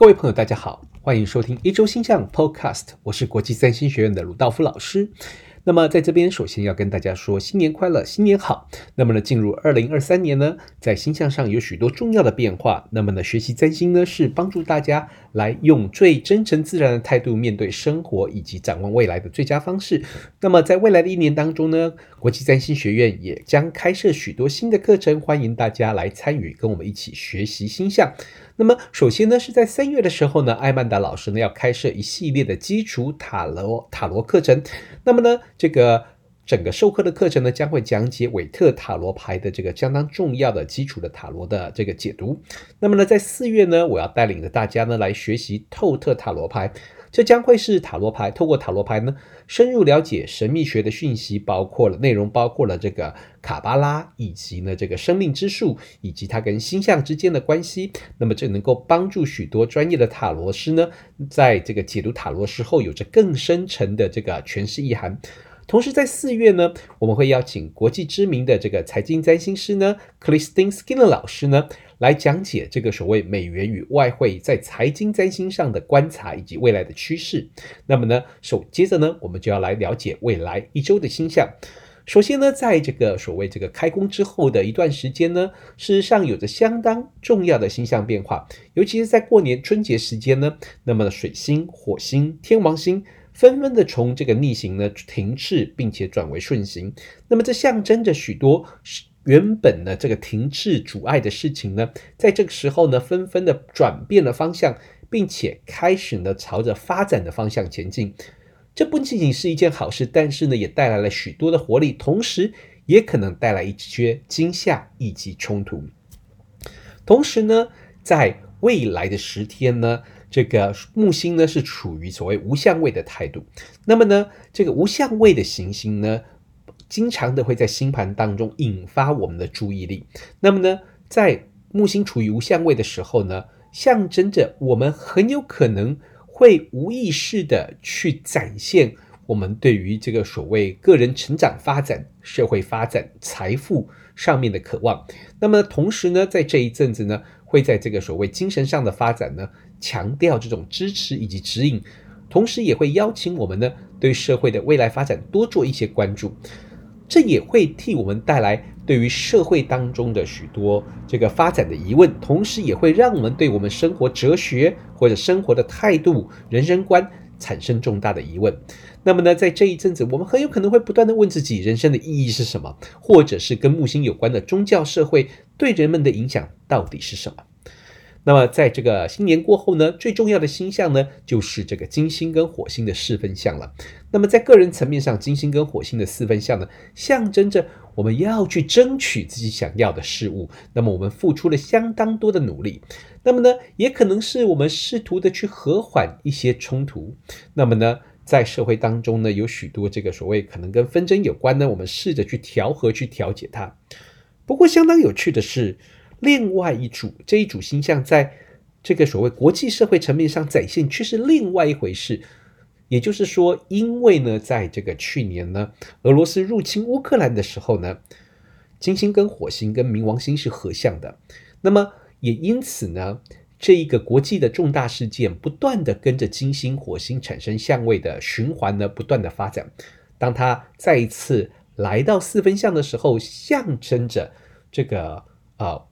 各位朋友，大家好，欢迎收听一周星象 Podcast，我是国际占星学院的鲁道夫老师。那么在这边，首先要跟大家说新年快乐，新年好。那么呢，进入二零二三年呢，在星象上有许多重要的变化。那么呢，学习占星呢，是帮助大家来用最真诚自然的态度面对生活以及展望未来的最佳方式。那么在未来的一年当中呢，国际占星学院也将开设许多新的课程，欢迎大家来参与，跟我们一起学习星象。那么，首先呢，是在三月的时候呢，艾曼达老师呢要开设一系列的基础塔罗塔罗课程。那么呢，这个整个授课的课程呢，将会讲解韦特塔罗牌的这个相当重要的基础的塔罗的这个解读。那么呢，在四月呢，我要带领着大家呢来学习透特塔罗牌。这将会是塔罗牌，透过塔罗牌呢，深入了解神秘学的讯息，包括了内容，包括了这个卡巴拉，以及呢这个生命之树，以及它跟星象之间的关系。那么这能够帮助许多专业的塔罗师呢，在这个解读塔罗时候，有着更深层的这个诠释意涵。同时，在四月呢，我们会邀请国际知名的这个财经占星师呢，Christine Skinner 老师呢，来讲解这个所谓美元与外汇在财经占星上的观察以及未来的趋势。那么呢，首接着呢，我们就要来了解未来一周的星象。首先呢，在这个所谓这个开工之后的一段时间呢，事实上有着相当重要的星象变化，尤其是在过年春节时间呢，那么水星、火星、天王星。纷纷的从这个逆行呢停滞，并且转为顺行，那么这象征着许多原本呢这个停滞阻碍的事情呢，在这个时候呢纷纷的转变了方向，并且开始呢朝着发展的方向前进。这不仅仅是一件好事，但是呢也带来了许多的活力，同时也可能带来一些惊吓以及冲突。同时呢，在未来的十天呢。这个木星呢是处于所谓无相位的态度，那么呢，这个无相位的行星呢，经常的会在星盘当中引发我们的注意力。那么呢，在木星处于无相位的时候呢，象征着我们很有可能会无意识的去展现我们对于这个所谓个人成长发展、社会发展、财富上面的渴望。那么同时呢，在这一阵子呢，会在这个所谓精神上的发展呢。强调这种支持以及指引，同时也会邀请我们呢，对社会的未来发展多做一些关注。这也会替我们带来对于社会当中的许多这个发展的疑问，同时也会让我们对我们生活哲学或者生活的态度、人生观产生重大的疑问。那么呢，在这一阵子，我们很有可能会不断地问自己：人生的意义是什么？或者是跟木星有关的宗教、社会对人们的影响到底是什么？那么，在这个新年过后呢，最重要的星象呢，就是这个金星跟火星的四分相了。那么，在个人层面上，金星跟火星的四分相呢，象征着我们要去争取自己想要的事物。那么，我们付出了相当多的努力。那么呢，也可能是我们试图的去和缓一些冲突。那么呢，在社会当中呢，有许多这个所谓可能跟纷争有关呢，我们试着去调和、去调解它。不过，相当有趣的是。另外一组这一组星象，在这个所谓国际社会层面上展现，却是另外一回事。也就是说，因为呢，在这个去年呢，俄罗斯入侵乌克兰的时候呢，金星跟火星跟冥王星是合相的，那么也因此呢，这一个国际的重大事件，不断的跟着金星、火星产生相位的循环呢，不断的发展。当它再一次来到四分相的时候，象征着这个啊。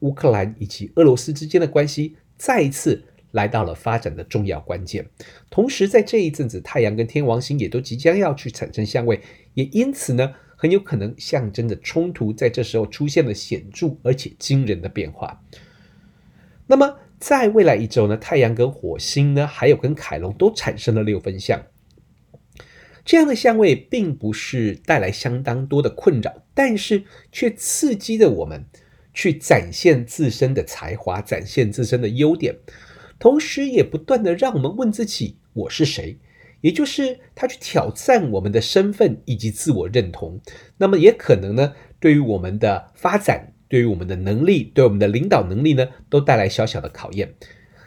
乌克兰以及俄罗斯之间的关系再一次来到了发展的重要关键，同时在这一阵子，太阳跟天王星也都即将要去产生相位，也因此呢，很有可能象征着冲突在这时候出现了显著而且惊人的变化。那么在未来一周呢，太阳跟火星呢，还有跟凯龙都产生了六分相，这样的相位并不是带来相当多的困扰，但是却刺激着我们。去展现自身的才华，展现自身的优点，同时也不断的让我们问自己：我是谁？也就是他去挑战我们的身份以及自我认同。那么也可能呢，对于我们的发展，对于我们的能力，对我们的领导能力呢，都带来小小的考验。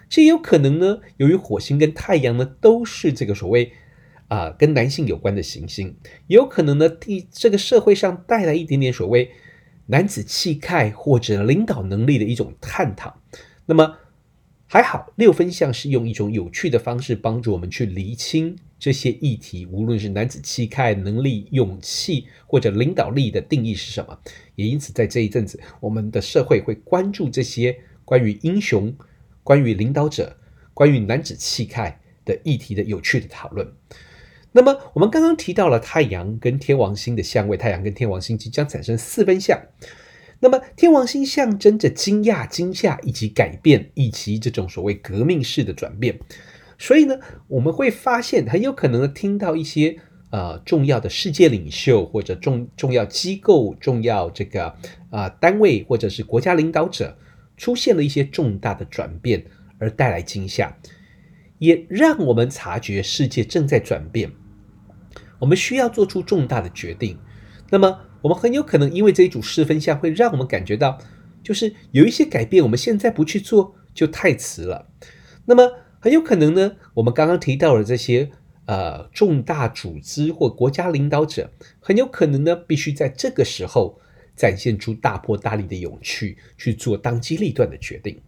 这也有可能呢，由于火星跟太阳呢都是这个所谓啊、跟男性有关的行星，有可能呢，替这个社会上带来一点点所谓。男子气概或者领导能力的一种探讨，那么还好，六分相是用一种有趣的方式帮助我们去厘清这些议题，无论是男子气概、能力、勇气或者领导力的定义是什么。也因此，在这一阵子，我们的社会会关注这些关于英雄、关于领导者、关于男子气概的议题的有趣的讨论。那么，我们刚刚提到了太阳跟天王星的相位，太阳跟天王星即将产生四分相。那么，天王星象征着惊讶、惊吓以及改变，以及这种所谓革命式的转变。所以呢，我们会发现很有可能听到一些呃重要的世界领袖或者重重要机构、重要这个啊、单位或者是国家领导者出现了一些重大的转变，而带来惊吓，也让我们察觉世界正在转变。我们需要做出重大的决定。那么。我们很有可能因为这一组四分相会让我们感觉到，就是有一些改变，我们现在不去做就太迟了。那么很有可能呢，我们刚刚提到的这些呃重大组织或国家领导者，很有可能呢必须在这个时候展现出大破大立的勇气，去做当机立断的决定。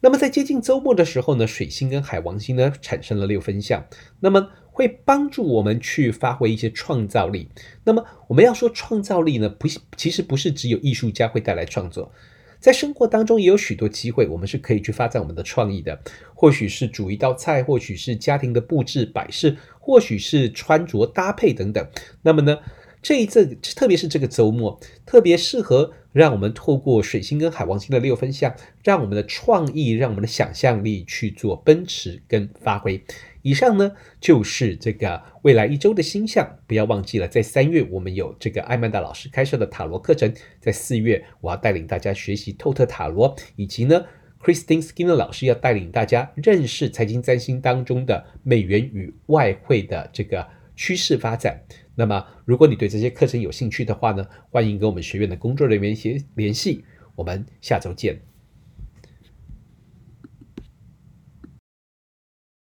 那么在接近周末的时候呢，水星跟海王星呢产生了六分相，那么。会帮助我们去发挥一些创造力。那么，我们要说创造力呢，不，其实不是只有艺术家会带来创作，在生活当中也有许多机会，我们是可以去发展我们的创意的。或许是煮一道菜，或许是家庭的布置摆设，或许是穿着搭配等等。那么呢，这一次，特别是这个周末，特别适合让我们透过水星跟海王星的六分相，让我们的创意，让我们的想象力去做奔驰跟发挥。以上呢，就是这个未来一周的星象。不要忘记了，在三月我们有这个艾曼达老师开设的塔罗课程，在四月我要带领大家学习透特塔罗，以及呢，Christine Skinner 老师要带领大家认识财经占星当中的美元与外汇的这个趋势发展。那么，如果你对这些课程有兴趣的话呢，欢迎跟我们学院的工作人员联系。我们下周见。